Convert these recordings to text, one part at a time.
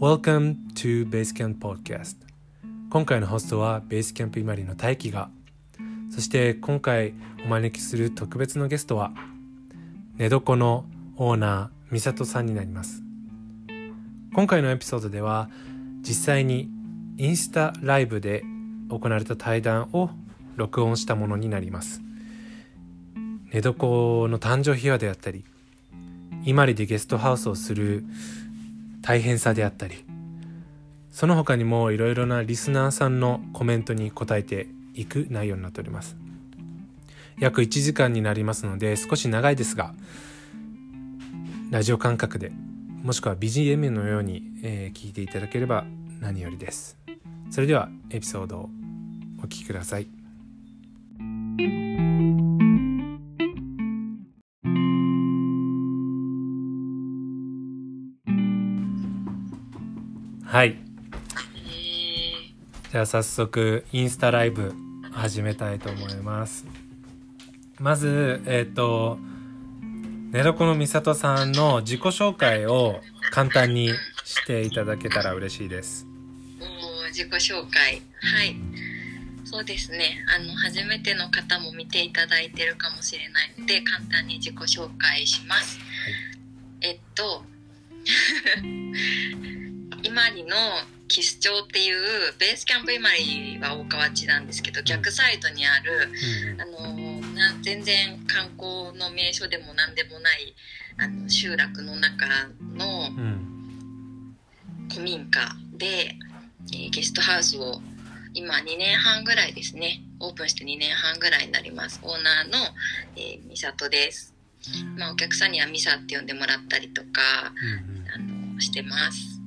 Welcome to Basecamp Podcast. 今回のホストはベースキャンプイマリの大輝が。そして今回お招きする特別のゲストは寝床のオーナー美里さんになります。今回のエピソードでは実際にインスタライブで行われた対談を録音したものになります。寝床の誕生秘話であったり伊万里でゲストハウスをする大変さであったりその他にもいろいろなリスナーさんのコメントに答えていく内容になっております。約1時間になりますので少し長いですがラジオ感覚でもしくは BGM のように、えー、聞いていただければ何よりです。それではエピソードをお聞きください。はい。じゃあ早速インスタライブ始めたいと思います。まずえっ、ー、と寝床の美里さんの自己紹介を簡単にしていただけたら嬉しいです。お自己紹介。はい。そうですね。あの初めての方も見ていただいてるかもしれないので簡単に自己紹介します、はい、えっと今里のキス町っていうベースキャンプ伊万里は大川内なんですけど逆サイドにある、うん、あのな全然観光の名所でも何でもないあの集落の中の古民家で、えー、ゲストハウスを今2年半ぐらいですねオープンして2年半ぐらいになります。オーナーの、えー、美里です、まあ、お客さんにはミサって呼んでもらったりとか、うん、あのしてます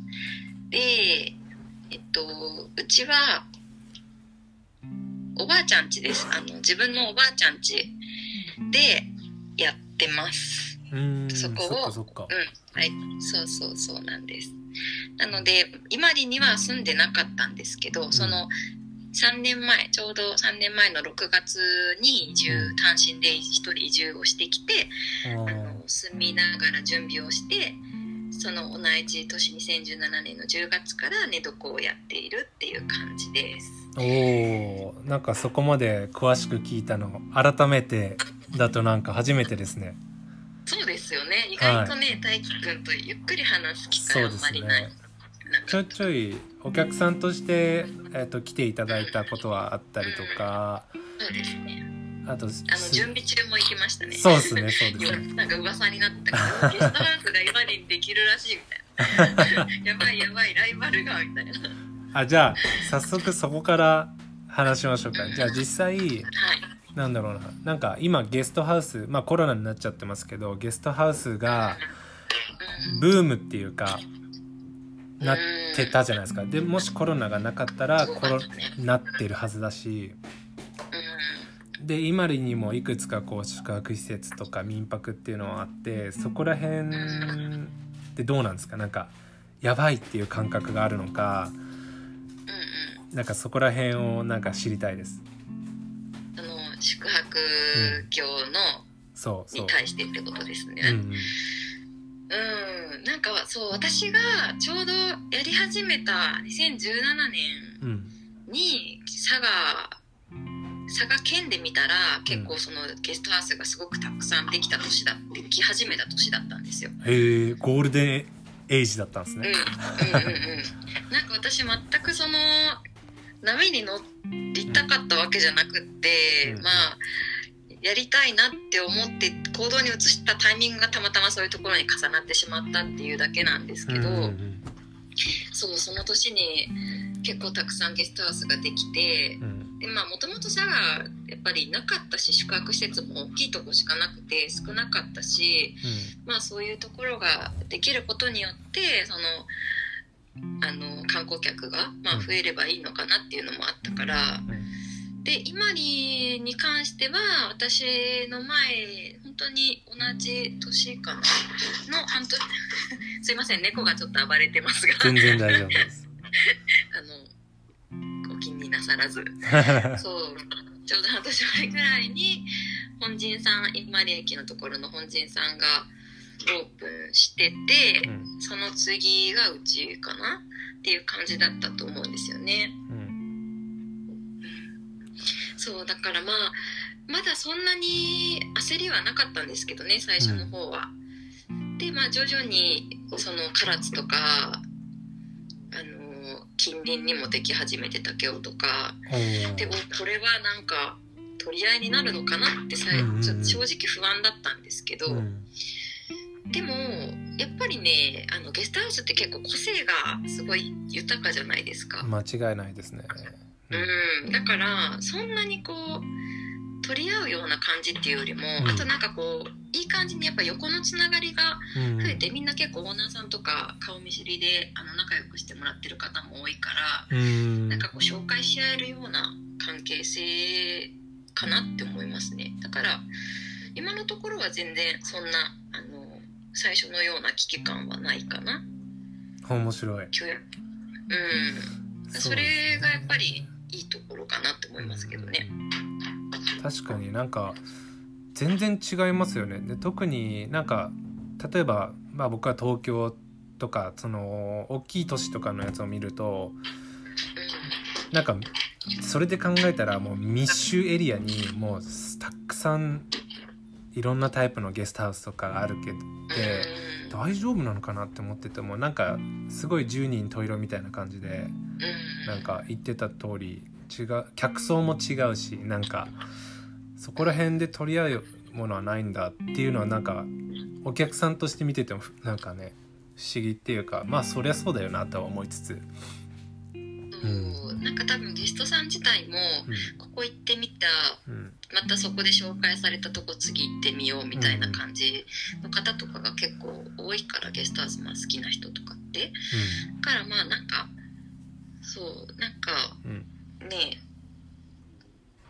で、えっと、うちは、おばあちゃんちです。あの、自分のおばあちゃんちでやってます。そこを、そうん、はい、そうそうそうなんです。なので、今里には住んでなかったんですけど、うん、その3年前、ちょうど3年前の6月に移住、うん、単身で一人移住をしてきて、あの住みながら準備をして、その同じ年2017年の10月から寝床をやっているっていう感じです。おーなんかそこまで詳しく聞いたの改めてだとなんか初めてですね。そうですよね。意外とね、はい、大輝くんとゆっくり話す機会あんまりない、ね、ちょいちょいお客さんとして、えーと、来ていただいたことはあったりとか、うん、そうですねあとあの準備中も行きましたね。そうですねそうですね。なんか噂になったからゲストハウスが今にできるらしいみたいな。やばいやばいライバルがみたいな。あじゃあ早速そこから話しましょうか、じゃあ実際、はい、なんだろうな。なんか今ゲストハウスまあコロナになっちゃってますけどゲストハウスがブームっていうかなってたじゃないですか。でもしコロナがなかったらコロなってるはずだしで今里にもいくつかこう宿泊施設とか民泊っていうのはあってそこら辺ってどうなんですか？なんかやばいっていう感覚があるのか、なんかそこら辺をなんか知りたいです。あの宿泊業の、うん、そう。に対してってことですね。うん、うん、なんかそう私がちょうどやり始めた2017年に佐賀佐賀県で見たら結構そのゲストハウスがすごくたくさんできた年だでき始めた年だったんですよ。へえゴールデンエイジだったんですね、うん、うんうんうん。なんか私全くその波に乗りたかったわけじゃなくって、うん、まあやりたいなって思って行動に移したタイミングがたまたまそういうところに重なってしまったっていうだけなんですけど、うんうん、そうその年に結構たくさんゲストハウスができて、うんでまあもともとさやっぱりなかったし宿泊施設も大きいとこしかなくて少なかったし、うん、まあそういうところができることによってそのあの観光客が、まあ、増えればいいのかなっていうのもあったから、うん、で今里に関しては私の前本当に同じ年かなの半年 すいません猫がちょっと暴れてますが。全然大丈夫です。あのなさらず。そう。ちょうど半年前ぐらいに本陣さん今里駅のところの本陣さんがオープンしてて、うん。その次がうちかな？っていう感じだったと思うんですよね。うん。そうだからまあまだそんなに焦りはなかったんですけどね最初の方は。でまあ徐々にその唐津とか近隣にもでき始めて竹雄とか。でおこれはなんか取り合いになるのかなってさ、ちょっと正直不安だったんですけど、うん。でもやっぱりねあのゲストハウスって結構個性がすごい豊かじゃないですか。間違いないですね。うん、だからそんなにこう取り合うような感じっていうよりも、うん。あとなんかこういい感じにやっぱ横のつながりがうん。増えて、みんな結構オーナーさんとか顔見知りであの仲良くしてもらってる方も多いから、うん。なんかこう紹介し合えるような関係性かなって思いますね。だから今のところは全然そんなあの最初のような危機感はないかな。面白い。うん。それがやっぱりいいところかなって思いますけどね。確かになんか全然違いますよね。で特になんか例えば、まあ、僕は東京とかその大きい都市とかのやつを見るとなんかそれで考えたらもう密集エリアにもうたくさんいろんなタイプのゲストハウスとかがあるけど大丈夫なのかなって思っててもなんかすごい10人十色みたいな感じでなんか言ってた通り違う客層も違うしなんかそこら辺で取り合うものはないんだっていうのはなんかお客さんとして見ててもふなんかね不思議っていうかまあそりゃそうだよなとは思いつつ、そうなんか多分ゲストさん自体もここ行ってみたうん。うんまたそこで紹介されたとこ次行ってみようみたいな感じの方とかが結構多いからゲストハウスまあ好きな人とかって。だからまあなんかそうなんかうん。ね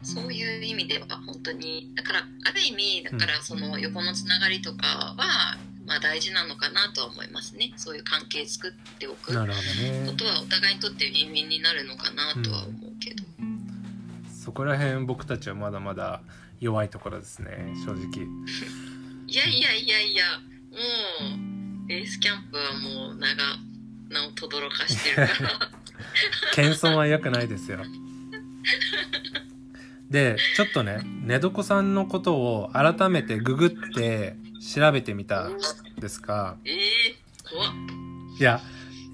そういう意味では本当にだからある意味だからその横のつながりとかはまあ大事なのかなとは思いますね。そういう関係作っておくことはお互いにとってウィンウィンになるのかなとは思うけど、そこら辺僕たちはまだまだ弱いところですね。正直。いやいやいやいや。もうベースキャンプはもう名が名を轟かしてるから謙遜は良くないですよでちょっとね寝床さんのことを改めてググって調べてみたんですがえー、いや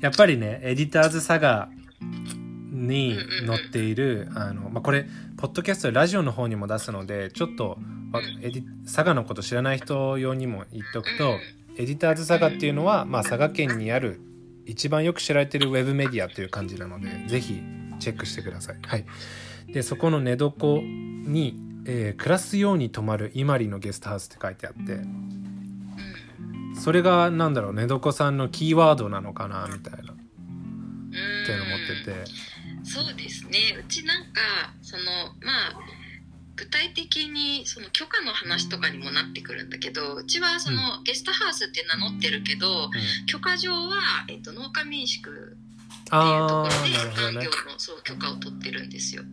やっぱりねエディターズサガに載っているあの、まあ、これポッドキャストでラジオの方にも出すのでちょっとまあエディサガのこと知らない人用にも言っておくとエディターズサガっていうのは、まあ、佐賀県にある一番よく知られてるウェブメディアという感じなのでぜひチェックしてください。はい、でそこの寝床に、えー暮らすように泊まる伊万里のゲストハウスって書いてあってうんそれがなんだろう寝床さんのキーワードなのかなみたいなってうんいうのを思ってて。そうですね。うちなんかそのまあ具体的にその許可の話とかにもなってくるんだけどうちはその、ゲストハウスって名乗ってるけどうん。許可上は、えっと農家民宿っていうとあころで産業。のそう許可を取ってるんですよ。うん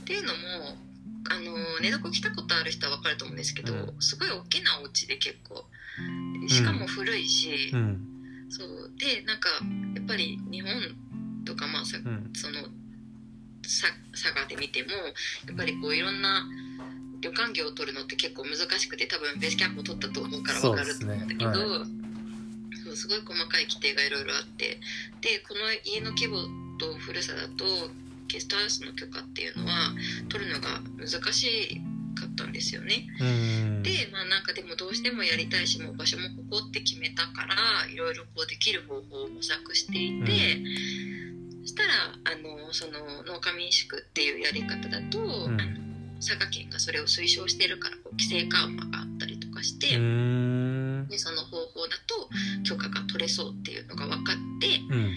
っていうのもあの寝床来たことある人は分かると思うんですけど、うん。すごい大きなお家で結構しかも古いし、うん。うんそうでなんかやっぱり日本とかまあさうん。そのさ佐賀で見てもやっぱりこういろんな旅館業を取るのって結構難しくて多分ベースキャンプを取ったと思うから分かると思うんだけどすすごい細かい規定がいろいろあってでこの家の規模と古さだとゲストハウスの許可っていうのは取るのが難しかったんですよね。うん。でまあなんかでもどうしてもやりたいしもう場所もここって決めたからいろいろこうできる方法を模索していて、そしたらあのその農家民宿っていうやり方だと、ん。あの佐賀県がそれを推奨してるからこう規制緩和があったりとかして、うん。でその方法だと許可が取れそうっていうのが分かってうん。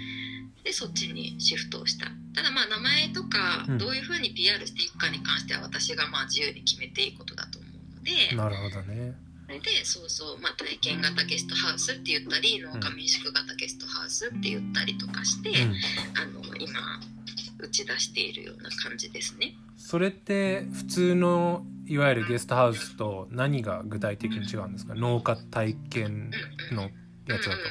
でそっちにシフトをした。ただまあ名前とかうん。どういうふうに PR していくかに関しては私がまあ自由に決めていいことだと思うので。なるほどね。それでそうそう、まあ、体験型ゲストハウスって言ったり農家民宿型ゲストハウスって言ったりとかして、うん。あの今打ち出しているような感じですね。それって普通のいわゆるゲストハウスと何が具体的に違うんですか？農家体験のやつだと。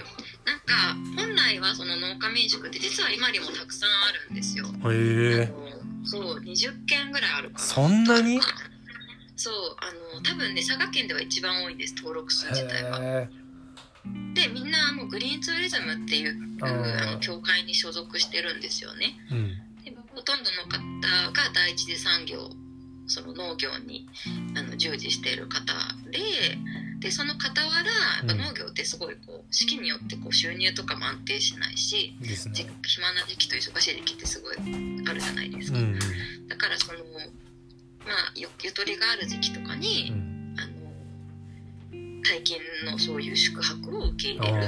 なんか本来はその農家民宿って実は今にもたくさんあるんですよ。へえ。そう20件ぐらいあるから。そんなに？そうあの多分ね佐賀県では一番多いんです登録数自体は。へでみんなあのグリーンツーリズムっていうあの協会に所属してるんですよね。え。うん。でほとんどの方が第一次産業その農業にあの従事している方ででその傍らやっぱうん農業ってすごいこう四季によってこう収入とかも安定しないしね。暇な時期と忙しい時期ってすごいあるじゃないですか、うんうん。だからそのまあゆゆとりがある時期とかうに、ん。あの体験のそういう宿泊を受け入れる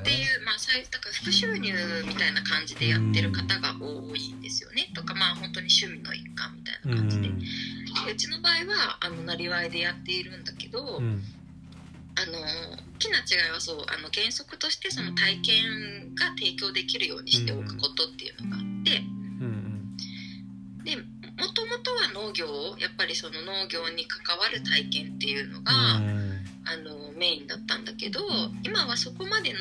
っていね。う、まあ、最だから副収入みたいな感じでやってる方が多いんですよね。とかまあ本当に趣味の一環みたいな感じで。うん。でうちの場合はあのなりわいでやっているんだけど、うん。あの大きな違いはそうあの原則としてその体験が提供できるようにしておくことっていうのがあって。うん。でもともとは農業をやっぱりその農業に関わる体験っていうのが、うん。あのメインだったんだけど今はそこまでの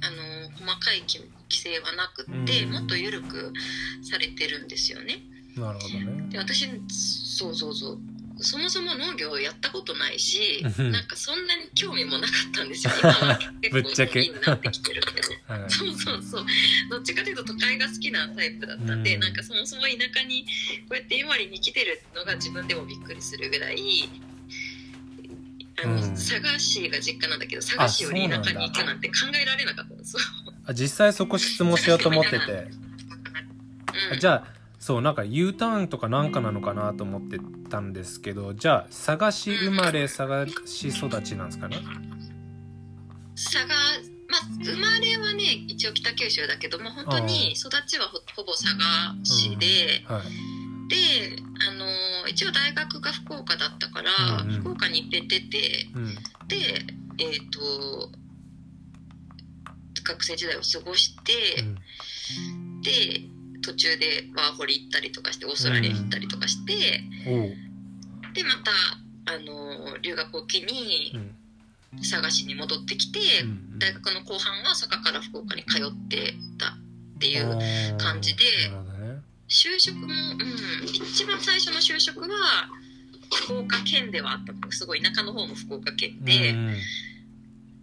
あの細かい規規制はなくって、うんもっと緩くされてるんですよね。なるほどね。で私そうそうそう。そもそも農業をやったことないしうん。なんかそんなに興味もなかったんですよ。今は。結構ぶっちゃけ。好きになってきてるけど。はい。そうそうそう。どっちかというと都会が好きなタイプだったんで、うん。なんかそもそも田舎にこうやって今里に来てるのが自分でもびっくりするぐらいあの、うん。佐賀市が実家なんだけど佐賀市より田舎に行くなんて考えられなかったんですよ。あ実際そこ質問しようと思ってて。うん、じゃあそうなんか U ターンとかなんかなのかなと思ってたんですけどじゃあ佐賀市生まれ佐賀市育ちなんですかね？佐賀まあ生まれはね一応北九州だけども本当に育ちはほほぼ佐賀市で、はい。であの一応大学が福岡だったから、うんうん。福岡に出ててうん。でえっ、と学生時代を過ごして、うん。で途中でワーホリ行ったりとかしてオーストラリアに行ったりとかして、でまたあの留学を機にうん佐賀市に戻ってきて、うん大学の後半は佐賀から福岡に通ってたっていう感じで就職も、うん、一番最初の就職は福岡県ではあったの。すごい田舎の方の福岡県で、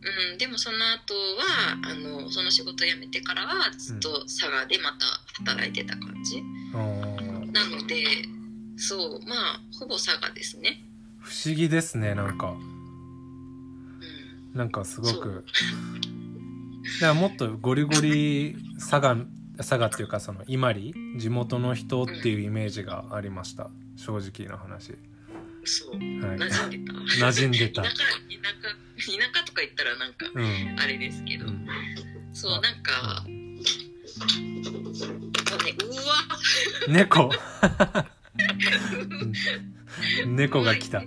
うんうん、でもその後はあのその仕事辞めてからはずっと佐賀でまた働いてた感じ、あー。なのでそうまあほぼ佐賀ですね、不思議ですねなんか。うん、なんかすごく。だからもっとゴリゴリ佐賀佐賀っていうかその伊万里地元の人っていうイメージがありました。正直な話そう。はい。馴染んでた。馴染んでた。田舎田舎田舎とか言ったらなんかうん。あれですけど、うん。そうなんか、あね、うわ。猫。う ん猫が来た。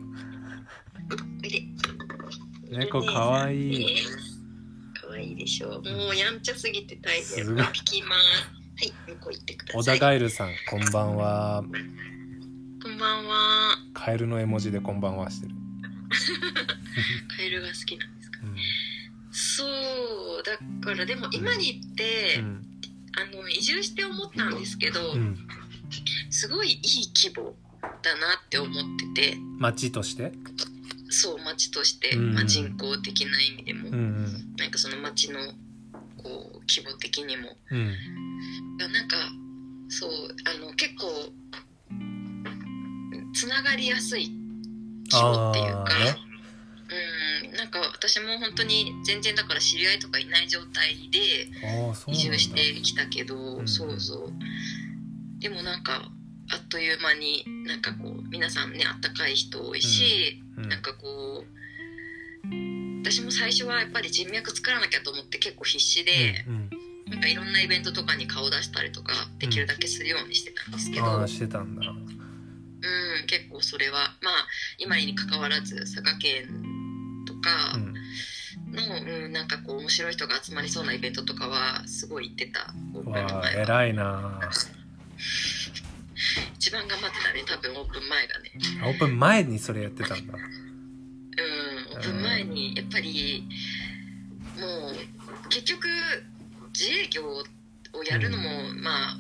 猫かわい。いね。かわいいでしょ。う。もうやんちゃすぎて大変。すごい。ピキマン。はい、向こう行ってくだ小さい。田ガエルさんこんばんは。こんばんは。カエルの絵文字でこんばんはしてる、カエルが好きなんですか？うん。そう、だからでも今に行って、うん。あの移住して思ったんですけど、うん、すごいいい規模だなって思ってて、町として？そう町として、うん。まあ、人口的な意味でも、うんうん。なんかその町のこう規模的にも。うん。なんかそうあの結構つながりやすい規模っていうか、うんなんか私も本当に全然だから知り合いとかいない状態で移住してきたけど、ん。そうそう。でもなんかあっという間になんかこう皆さんねあったかい人多いし、うん。なんかこう私も最初はやっぱり人脈作らなきゃと思って結構必死で、うんなんかいろんなイベントとかに顔出したりとかできるだけするようにしてたんですけど、してたんだ結構それはまあ今に関わらず佐賀県とかうんの、うん、なんかこう面白い人が集まりそうなイベントとかはすごい行ってた。方がわあ前は偉いな。一番頑張ってたね。多分オープン前がね。オープン前にそれやってたんだ。うんオープン前にやっぱりもう結局自営業をやるのも、まあ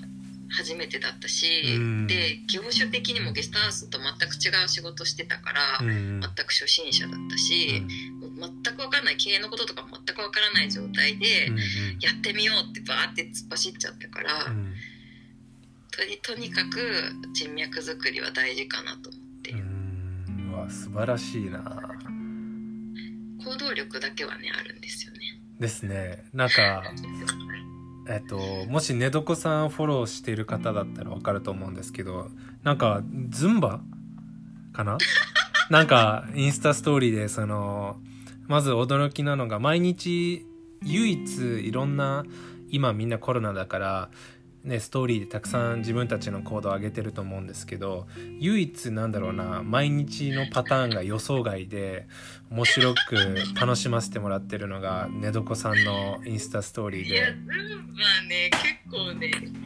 初めてだったし、うん。で業種的にもゲストハウスと全く違う仕事してたから、うん。うん全く初心者だったし、もう全く分かんない経営のこととかも全く分からない状態で、うんやってみようってバーって突っ走っちゃったから、うん。とにとにかく人脈作りは大事かなと思って、うん。うわ素晴らしいな。行動力だけはねあるんですよね。ですね。なんかえっともし寝床さんフォローしている方だったらわかると思うんですけどなんかズンバ？かな？なんかインスタストーリーでそのまず驚きなのが毎日唯一いろんな今みんなコロナだからね、ストーリーでたくさん自分たちの行動を上げてると思うんですけど唯一なんだろうな毎日のパターンが予想外で面白く楽しませてもらってるのが寝床さんのインスタストーリーいやでズンバね結構ね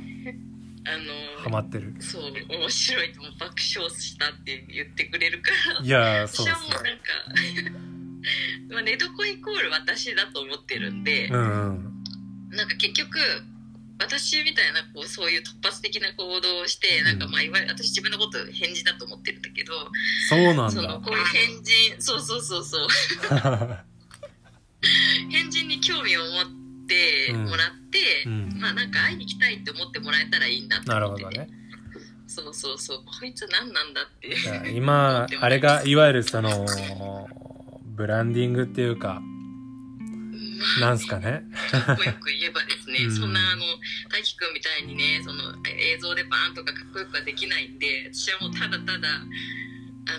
あのハマってる。そう面白いとも爆笑したって言ってくれるから。いやーそう私ですはもうなんか まあ寝床イコール私だと思ってるんで、うんうん。なんか結局私みたいなこうそういう突発的な行動をしてなんかまあいわゆる私自分のこと変人だと思ってるんだけどそうなんだ。こういう変人そうそうそうそう。変人に興味を持ってもらって、うん。まあなんか会いに来たいって思ってもらえたらいいんだってなるほどね。そうそうそう。こいつ何なんだって。今 あれがいわゆるそのブランディングっていうかなんすかね？かっこよく言えばですね、うん。そんなあの大輝くんみたいにねその映像でバーンとかかっこよくはできないんで私はもうただただあ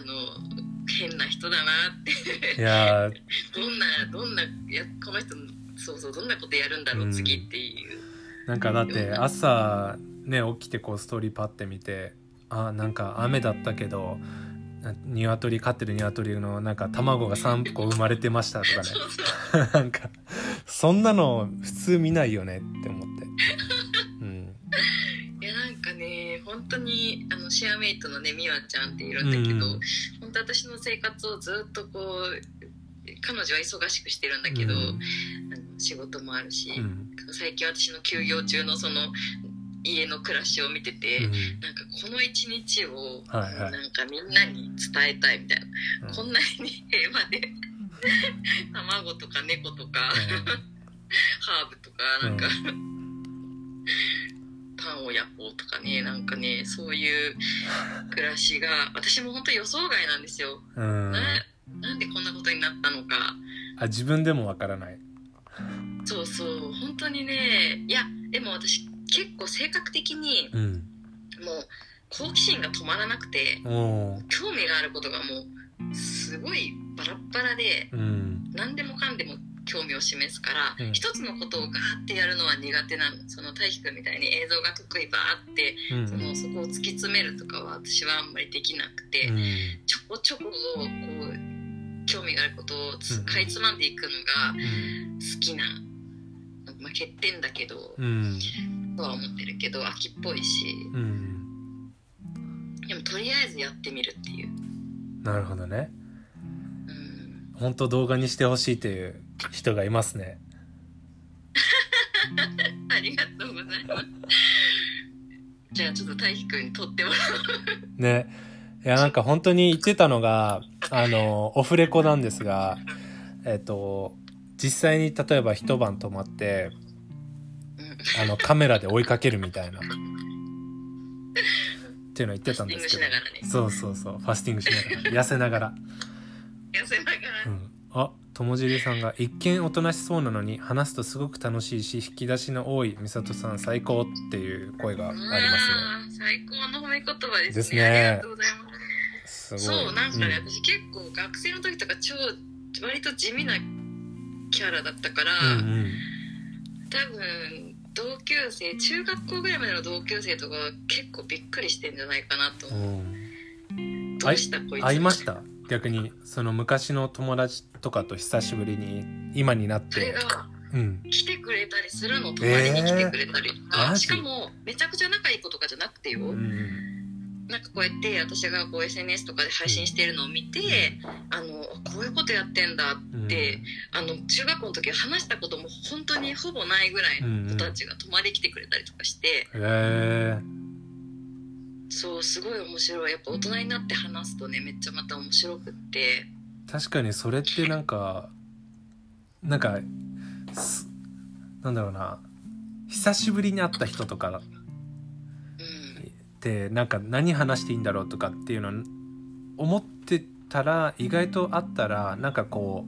の変な人だなって。いやー。どんなどんないやこの人そうそうどんなことやるんだろう、うん。次っていう。なんかだって朝ね起きてこうストーリーパッて見てあなんか雨だったけどな鶏飼ってる鶏のなんか卵が3個生まれてましたとかね。なんかそんなの普通見ないよねって思って。うん。いやなんかね本当にあのシェアメイトのねみわちゃんっているんだけど、うん。本当私の生活をずっとこう彼女は忙しくしてるんだけど、うん。あの仕事もあるし、うん。最近私の休業中のその家の暮らしを見てて、うん。なんかこの一日をはいはい。なんかみんなに伝えたいみたいな、うん。こんなに平和で卵とか猫とか、ハーブとかなんか、パンを焼こうとかねなんかねそういう暮らしが私も本当予想外なんですよ、うん、うん。ななんでこんなことになったのか。あ自分でもわからない。そうそう本当にねいやでも私結構性格的にうん。もう好奇心が止まらなくて興味があることがもうすごいバラッバラでうん。何でもかんでも興味を示すから、うん。一つのことをガーってやるのは苦手なの。その大輝くんみたいに映像が得意バーってうん。そのそこを突き詰めるとかは私はあんまりできなくて、うん。ちょこちょここう興味があることをかいつまんでいくのがうん。好きな、まあ、欠点だけど、うん。とは思ってるけど秋っぽいし。うん。でもとりあえずやってみるっていう、なるほどね。うん、本当動画にしてほしいという人がいますね。ありがとうございます。じゃあちょっと大輝くんに撮ってもらおう。ね。いやなんか本当に言ってたのがあのオフレコなんですがえっと実際に例えば一晩泊まってうんあのカメラで追いかけるみたいな。っていうのを言ってたんですけど。ファスティングしながらね。そうそうそう。ファスティングしながら。痩せながら。痩せながら、うん、あ友尻さんが一見おとなしそうなのに話すとすごく楽しいし引き出しの多い美里さん最高っていう声がありますね。最高の褒め言葉ですね。ですね。ありがとうございます。すごい。そうなんかね、うん。私結構学生の時とか超割と地味なキャラだったから、うんうん。多分同級生中学校ぐらいまでの同級生とか結構びっくりしてんじゃないかなと思う、うん。どうしたこいつ。会いました？逆にその昔の友達とかと久しぶりに今になって。それがうん。来てくれたりするの？泊まりに来てくれたり。えーしかもめちゃくちゃ仲いい子とかじゃなくてよ、うんなんかこうやって私がこう SNS とかで配信してるのを見て、あのこういうことやってんだって、あの中学校の時話したことも本当にほぼないぐらいの子たちが泊まり来てくれたりとかして、へえそうすごい面白い。やっぱ大人になって話すとねめっちゃまた面白くって。確かにそれってなんかなんかすなんだろうな。久しぶりに会った人とかうんってなんか何話していいんだろうとかっていうの思ってたら意外とあったらなんかこ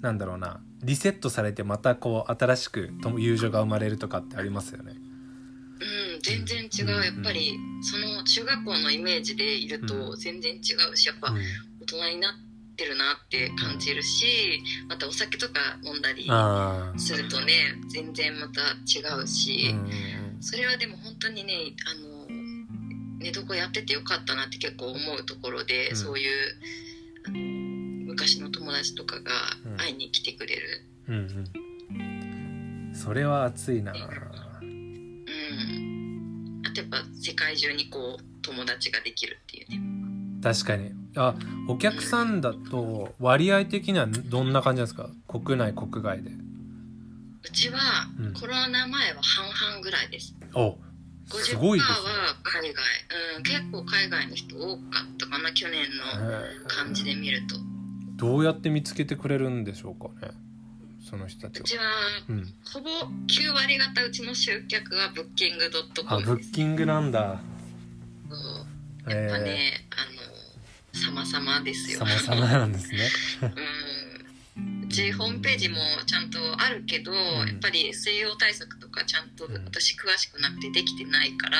うなんだろうなリセットされてまたこう新しくと友情が生まれるとかってありますよね。うん、全然違う。やっぱりその中学校のイメージでいるうん。と全然違うしやっぱうん。大人になってるなって感じるしまたお酒とか飲んだりするとね全然また違ううんし、うん。それはでも本当にねあの寝床やっててよかったなって結構思うところで、うん。そういうあの昔の友達とかがうん。会いに来てくれる、うんうん。それは熱いな。うん、あとやっぱ世界中にこう友達ができるっていうね。確かに。あお客さんだと割合的にはどんな感じなんですか？国内国外で。うちはうん。コロナ前は半々ぐらいです。おす50%ごいですねは海外、うん、結構海外の人多かったかな去年の感じで見ると。どうやって見つけてくれるんでしょうかねその人たちは。うちはうん、ほぼ9割方うちの集客はブッキングドットあコムです。ブッキングなんだ。そう。やっぱえね、あの様々ですえよ。様々なんですね。うん。うちホームページもちゃんとあるけど、やっぱり SEO 対策とかちゃんとうん。私詳しくなくてできてないから、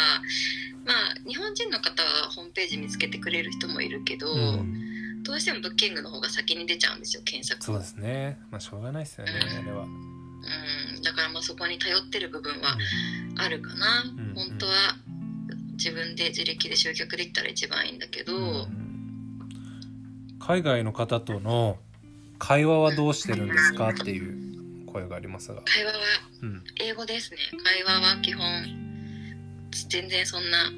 まあ日本人の方はホームページ見つけてくれる人もいるけど、うん、どうしてもブッキングの方が先に出ちゃうんですよ検索そうですね。まあしょうがないですよねあれは、うん。だからまあそこに頼ってる部分はあるかな、ん本当は自分で自力で集客できたら一番いいんだけど、うん。海外の方との会話はどうしてるんですかっていう声がありますが、会話はうん、英語ですね。会話は基本全然そんなあの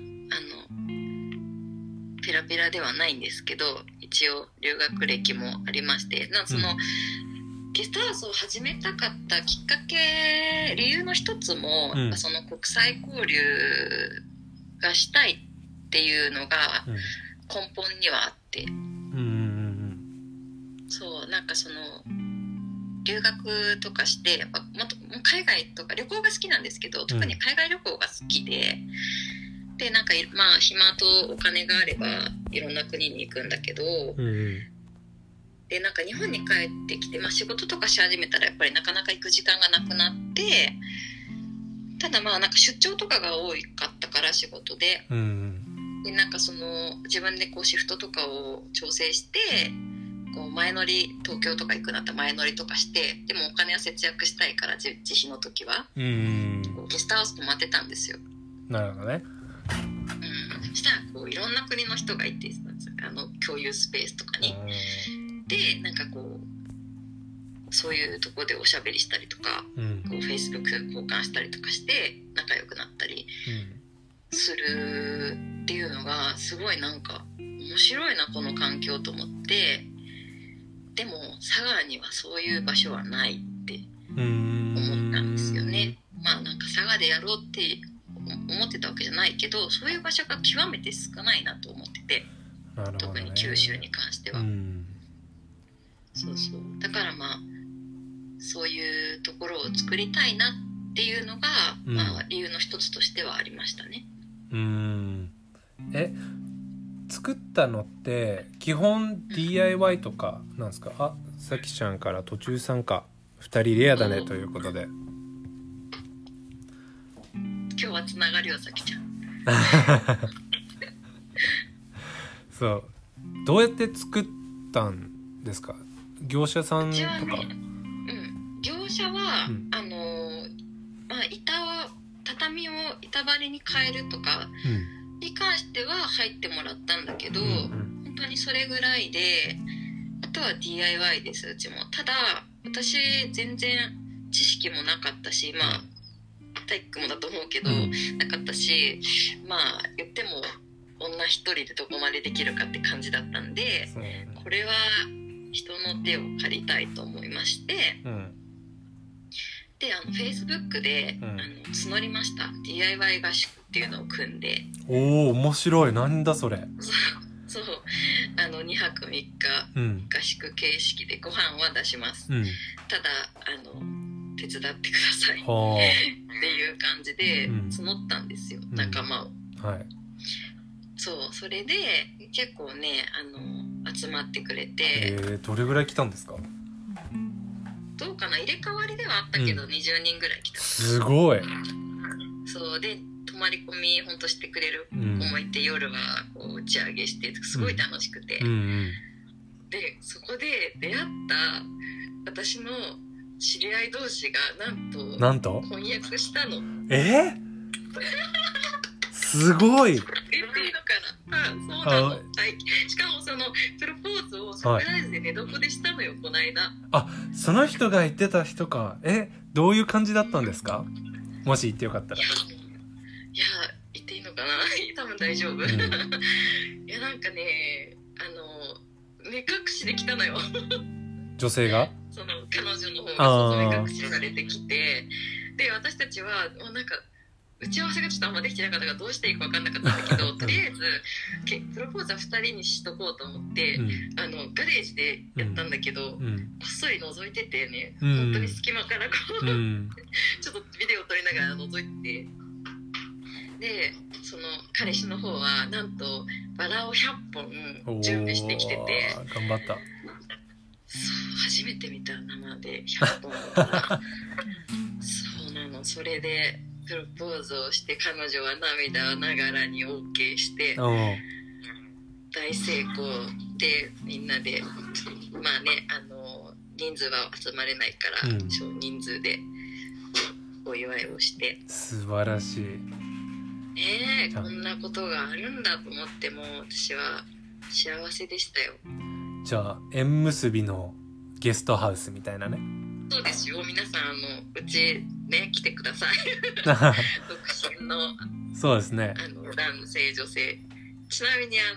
ペラペラではないんですけど一応留学歴もありまして。なその、うゲストハウスを始めたかったきっかけ理由の一つも、うん。その国際交流がしたいっていうのがうん。根本にはあってそうなんかその留学とかしてやっぱもっと海外とか旅行が好きなんですけど特に海外旅行が好きで、でなんかいまあ暇とお金があればいろんな国に行くんだけどうんうん。でなんか日本に帰ってきて、まあ、仕事とかし始めたらやっぱりなかなか行く時間がなくなってただまあなんか出張とかが多かったから仕事で。うんうん。でなんかその自分でこうシフトとかを調整してこう前乗り東京とか行くなったら前乗りとかしてでもお金は節約したいから自自費の時は。うん。ゲストハウス泊まってたんですよ、なるほどね。うん、そしたらこういろんな国の人がいてあの共有スペースとかに。でなんかこうそういうとこでおしゃべりしたりとかうん。こう Facebook 交換したりとかして仲良くなったりするっていうのがすごいなんか面白いなこの環境と思ってでも佐賀にはそういう場所はないってうん思ったんですよね。まあなんか佐賀でやろうって思ってたわけじゃないけどそういう場所が極めて少ないなと思っててね、特に九州に関しては。うんそうそうだからまあそういうところを作りたいなっていうのが、うんまあ理由の一つとしてはありましたね。うんえ作ったのって基本 DIY とかなんですか？あさきちゃんから途中参加2人レアだねということで。今日はつながりをさきちゃん。そう。どうやって作ったんですか？業者さんとか。うん、業者は、うん。あのーまあ板を畳を板張りに変えるとかうんに関しては入ってもらったんだけど、うんうん。本当にそれぐらいであとは DIY ですうちも。ただ私全然知識もなかったしまあ体育もだと思うけど、うん。なかったしまあ言っても女一人でどこまでできるかって感じだったんでそうこれは人の手を借りたいと思いましてうんであの Facebook で、うん。あの募りました。DIY 合宿っていうのを組んで。おお面白い。なんだそれ。そう。あの2泊3日うん。合宿形式でご飯は出します。うん。ただあの手伝ってください。っはていう感じでうん。募ったんですよ、ん。仲間を。あはい。そう。それで結構ねあの集まってくれて、えー、どれぐらい来たんですか？どうかな入れ替わりではあったけど、うん。20人ぐらい来た。すごい。そう。で泊まり込みほんとしてくれるうん。子もいて、夜はこう打ち上げしてすごい楽しくて、うん。うんでそこで出会った私の知り合い同士がなんとなんと？婚約したの。え？ー、すごい。はい、しかもそのプロポーズをサプライズで寝床でしたのよ、この間。あその人が言ってた人か。えどういう感じだったんですか？もし言ってよかったら。いや言っていいのかな。多分大丈夫、ん。いやなんかねあの目隠しできたのよ。女性が？その彼女の方が目隠しされてきて。で私たちはもうなんか打ち合わせがちょっとあんまできてなかったからどうしていいか分かんなかったんだけどとりあえずけプロポーズは2人にしとこうと思って、うん。あのガレージでやったんだけど、うん。こっそり覗いててね、うん。本当に隙間からこう、うん。ちょっとビデオ撮りながら覗いてでその彼氏の方はなんとバラを100本準備してきてて頑張った。そう初めて見た生で100本。そうなのそれでプロポーズをして彼女は涙ながらに OK して大成功でみんなでまあねあの人数は集まれないから、うん。少人数でお祝いをして。素晴らしい。ええこんなことがあるんだと思っても私は幸せでしたよ。じゃあ縁結びのゲストハウスみたいなねそうですよ皆さんあのうちね来てください。独身のそうですね。あの男性女性。ちなみにあ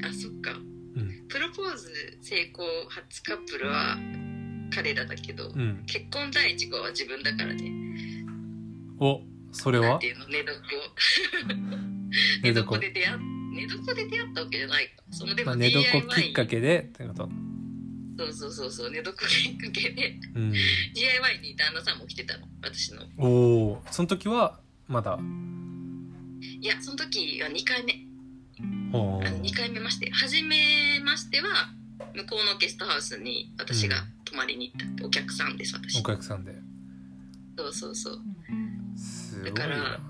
のあそっか。うん。プロポーズ成功初カップルは彼らだけど、うん。結婚第一号は自分だからね。おそれは？寝床。寝寝床床で出会っ寝床で出会ったわけじゃないか。そのでもまあ、寝床きっかけでってことそうそうそうそう寝床きっかけでうん。DIY に旦那さんも来てたの私の。おおその時はまだ？いやその時は2回目。おあの2回目まして。初めましては向こうのゲストハウスに私が泊まりに行った、お客さんです私。お客さんで。そうそうそう。すごいだからな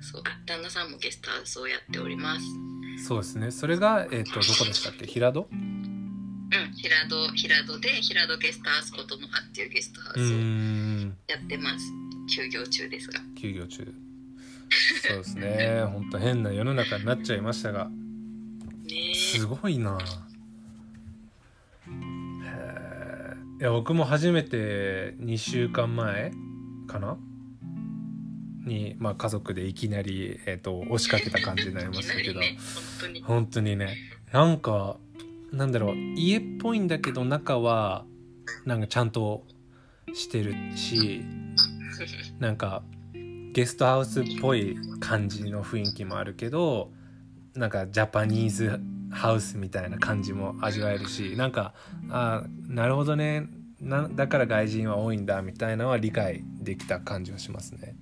そうあ旦那さんもゲストハウスをやっております。そうですね。それがえっ、とどこでしたっけ？平戸？うん平戸平戸で平戸ゲストハウスことの葉っていうゲストハウスをん。やってます。休業中ですが。休業中。そうですね。本当変な世の中になっちゃいましたが。ねえ。すごいな。へえいや僕も初めて2週間前かな？に、まあ、家族でいきなり、えー、と押しかけた感じになりましたけど。いきなりね本当に。本当にね。なんかなんだろう家っぽいんだけど中はなんかちゃんとしてるしなんかゲストハウスっぽい感じの雰囲気もあるけどなんかジャパニーズハウスみたいな感じも味わえるしなんかあなるほどねなだから外人は多いんだみたいなのは理解できた感じはしますね。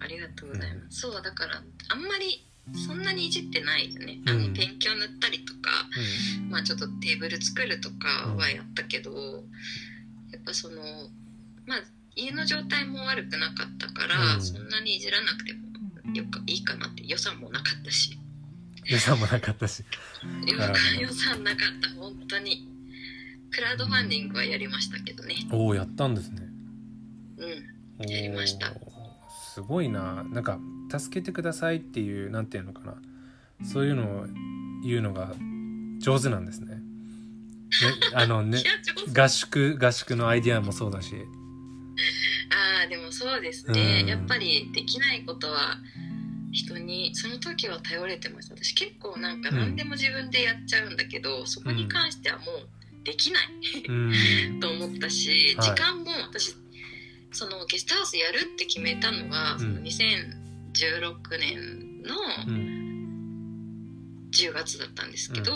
ありがとうございます、そうだからあんまりそんなにいじってないよね、あうん。のペンキを塗ったりとかまあちょっとテーブル作るとかはやったけど、やっぱそのまあ家の状態も悪くなかったから、うん。そんなにいじらなくてもよかいいかなって予算もなかったし。予算もなかったし。予算なかった本当に。クラウドファンディングはやりましたけどね。おおやったんですね。うん。やりましたすごいな。なんか助けてくださいっていうなんていうのかな。そういうのを言うのが上手なんですね。ね あのね合宿合宿のアイディアもそうだし。ああでもそうですね、うん。やっぱりできないことは人にその時は頼れてました。私結構なんか何でも自分でやっちゃうんだけど、そこに関してはもうできないうん。と思ったし、はい。時間も私そのゲストハウスやるって決めたのが、その2016年のうん。10月だったんですけど、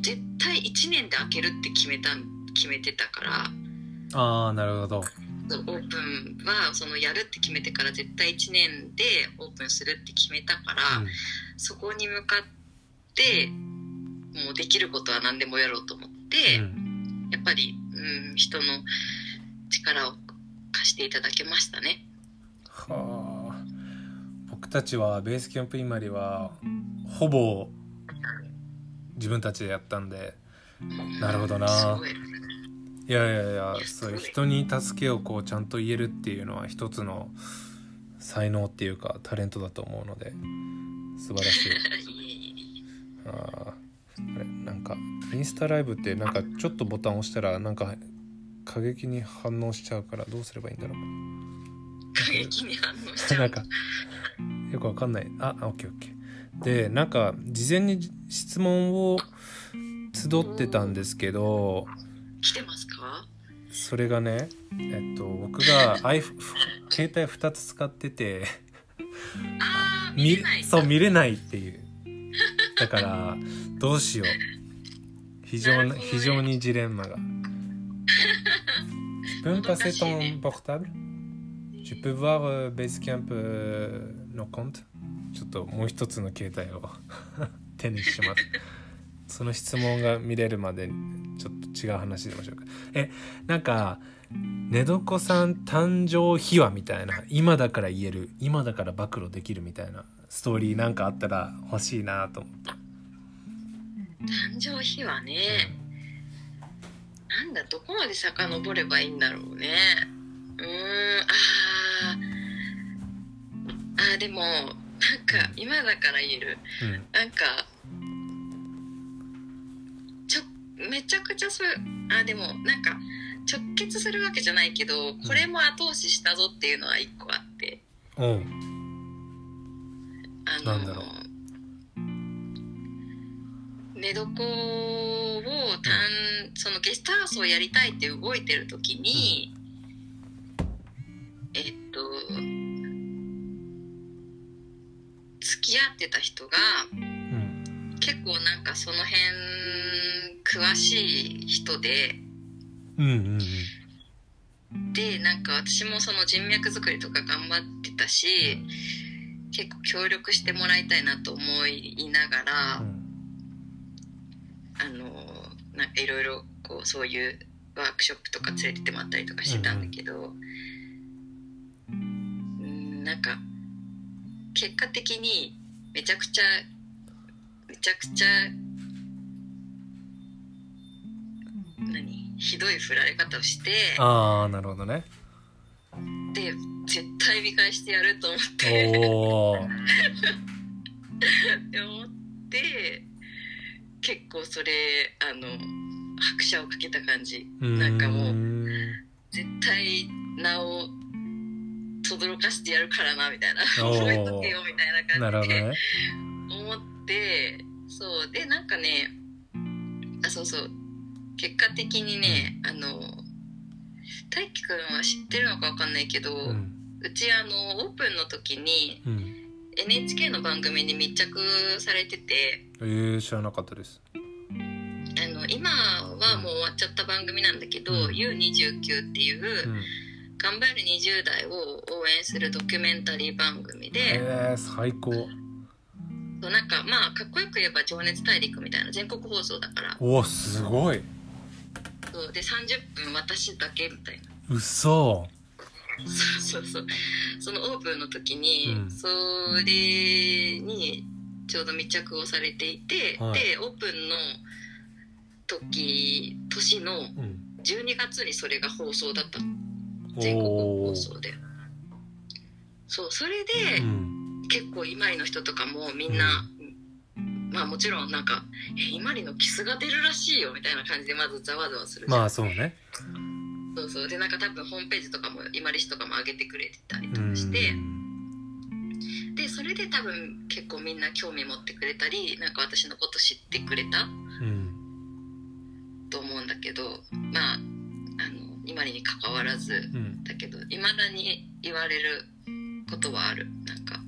絶対1年で開けるって決めた決めてたからああなるほど。オープンはそのやるって決めてから絶対1年でオープンするって決めたから、そこに向かってもうできることは何でもやろうと思って、うん。やっぱり、うん、人の力を貸していただけましたね。はあ。僕たちはベースキャンプイマリはほぼ自分たちでやったんでなるほどな。いいやいやいやそういう人に助けをこうちゃんと言えるっていうのは一つの才能っていうかタレントだと思うので素晴らしい。あー。あれなんかインスタライブってなんかちょっとボタン押したらなんか過激に反応しちゃうからどうすればいいんだろう。過激に反応しちゃう。んなかよくわかんない。ああオッケーオッケー。でなんか事前に質問を集ってたんですけど来てますか？それがねえっと僕が iPhone 携帯2つ使っててああ見れない。そう見れないっていう。だからどうしよう。非常にな非常にジレンマが peux me passer ton portable? Je peux voir euh, Basecamp euh, no compte ちょっともう一つの携帯を手にしますその質問が見れるまでちょっと違う話でましょうかえなんか寝床さん誕生秘話みたいな今だから言える今だから暴露できるみたいなストーリーなんかあったら欲しいなと思って、誕生日はね、なんだどこまで遡ればいいんだろうね。うーんあー。あーでもなんか今だから言える。うん。なんかちょめちゃくちゃそうあでもなんか直結するわけじゃないけどこれも後押ししたぞっていうのは一個あって。うん。あのなんだろう寝床をたん、そのゲストハウスをやりたいって動いてる時に、えっと付き合ってた人がうん結構なんかその辺詳しい人でうんうんでなんか私もその人脈作りとか頑張ってたし結構協力してもらいたいなと思いながら、なんかいろいろこうそういうワークショップとか連れてってもらったりとかしてたんだけど、うん、なんか結果的にめちゃくちゃめちゃくちゃ何ひどい振られ方をしてああなるほどね。で絶対見返してやると思って。思って結構それあの拍車をかけた感じ。なんかもう絶対名を轟かしてやるからなみたいな。覚えとけよみたいな感じでね。思ってそう。でなんかねあそうそう。結果的にね、あの大輝くんは知ってるのかわかんないけど、ううんちあのオープンの時にうん NHK の番組に密着されてて。えー、知らなかったです。あの今はもう終わっちゃった番組なんだけど、うん。U29 っていう、うん。頑張る20代を応援するドキュメンタリー番組で、えー、最高。そうなんかまあかっこよく言えば「情熱大陸」みたいな全国放送だから。おおすごい。そうで30分私だけみたいな。うそそうそう。そうそのオープンの時に、うん。それにちょうど密着をされていて、はい。でオープンの時年のうん。12月にそれが放送だった。の全国放送で。そうそれで、うん。結構今里の人とかもみんな、まあもちろんなんか「え今里のキスが出るらしいよ」みたいな感じでまずざわざわするじゃん。まあそうねそうそう。でなんか多分ホームページとかも今里氏とかも上げてくれてたりうんとかして。でれで多分結構みんな興味持ってくれたりなんか私のこと知ってくれたうん。と思うんだけどまああの今に関わらずうん。だけどいまだに言われることはある。なんか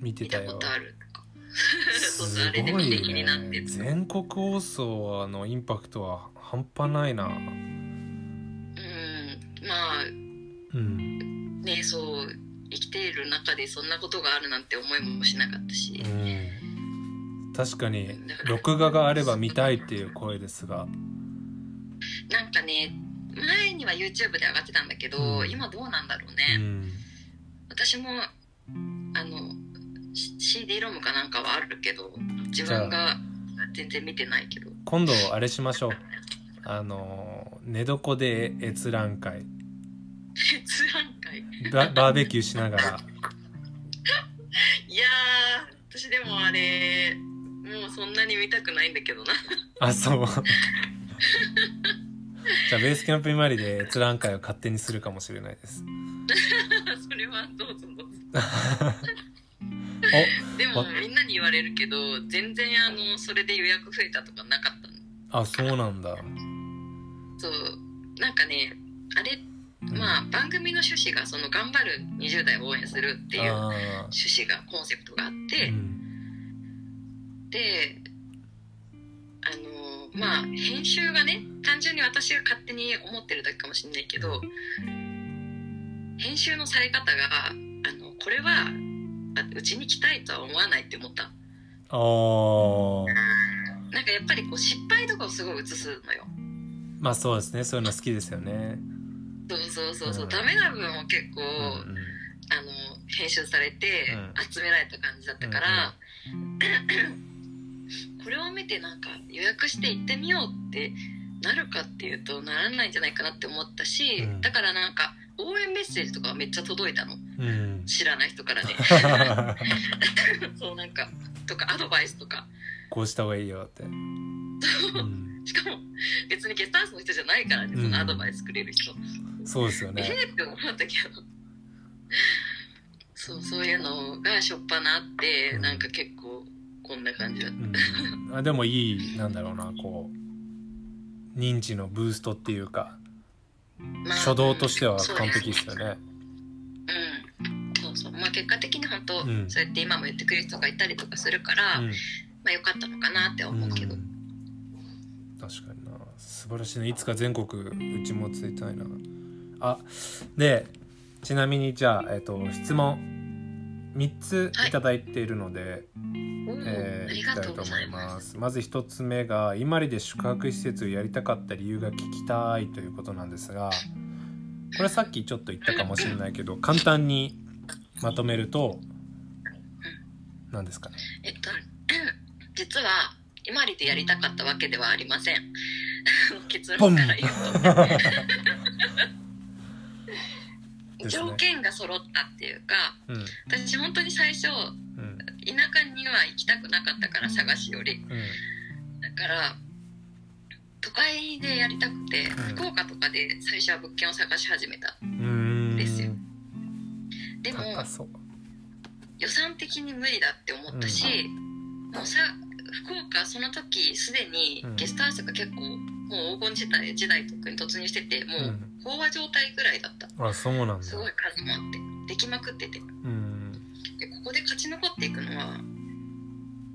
見てたよ。ことあるとか。そうすそうあれで見て気になってね全国放送のインパクトは半端ないな。うんまあうん。ねそう生きている中でそんなことがあるなんて思いもしなかったし、うん。確かに録画があれば見たいっていう声ですが。なんかね前には YouTube で上がってたんだけど、うん。今どうなんだろううね、ん。私もあの CD ロムかなんかはあるけど自分が全然見てないけど。今度あれしましょう。あの寝床で閲覧会 閲覧会。ババーベキューしながら。いやー私でもあれもうそんなに見たくないんだけどな。あそう。じゃあベースキャンプ今里で閲覧会を勝手にするかもしれないです。それはどうぞどうぞ。おでもわみんなに言われるけど全然あのそれで予約増えたとかなかったの。あそうなんだ、そう。なんかねあれうんまあ番組の趣旨がその頑張る20代を応援するっていうあ趣旨がコンセプトがあっーて、うん。であのまあ編集がね単純に私が勝手に思ってるだけかもしれないけど編集のされ方があのこれはあうちに来たいとは思わないって思った。あー。なんかやっぱりこう失敗とかをすごい映すのよ。まあそうですね。そういうの好きですよねそうそうそうそう、うん。ダメな部分を結構、うんあの編集されてうん。集められた感じだったから、これを見てなんか予約して行ってみようってなるかっていうとならないんじゃないかなって思ったし、うん。だからなんか応援メッセージとかめっちゃ届いたのうん。うん知らない人からね。そうなんかとかアドバイスとか。こうした方がいいよって、う。ん。しかも別にゲストハウスの人じゃないからねそのアドバイスくれる人、そうですよね。えーって思ったけど。そうそういうのがしょっぱなあって、うん。なんか結構こんな感じだった、うん、あでもいいなんだろうなこう認知のブーストっていうかまあ初動としては完璧ですよねまあ結果的に本当、うん。そうやって今も言ってくれる人がいたりとかするから、うん。まあよかったのかなって思うけど、うん。確かにな。素晴らしいねいつか全国うちもついたいな。あでちなみにじゃあ、えっと質問。3つい。ただいているので、おーえーいきありがたいうと思いとございます。まず1つ目が今里で宿泊施設をやりたかった理由が聞きたいということなんですがこれさっきちょっと言ったかもしれないけど簡単にまとめると何ですかね。えっと 実は今里でやりたかったわけではありません。結論から言うと。条件が揃ったっていうかうん。私本当に最初うん。田舎には行きたくなかったから探しより。うん。だから都会でやりたくて、ん。福岡とかで最初は物件を探し始めたでも高そう。予算的に無理だって思ったし、もうさ福岡その時すでにうん。ゲストハウスが結構もう黄金時代時代とかに突入しててもううん。飽和状態ぐらいだった。あそうなんだ。すごい数もあってできまくってて。うん。でここで勝ち残っていくのは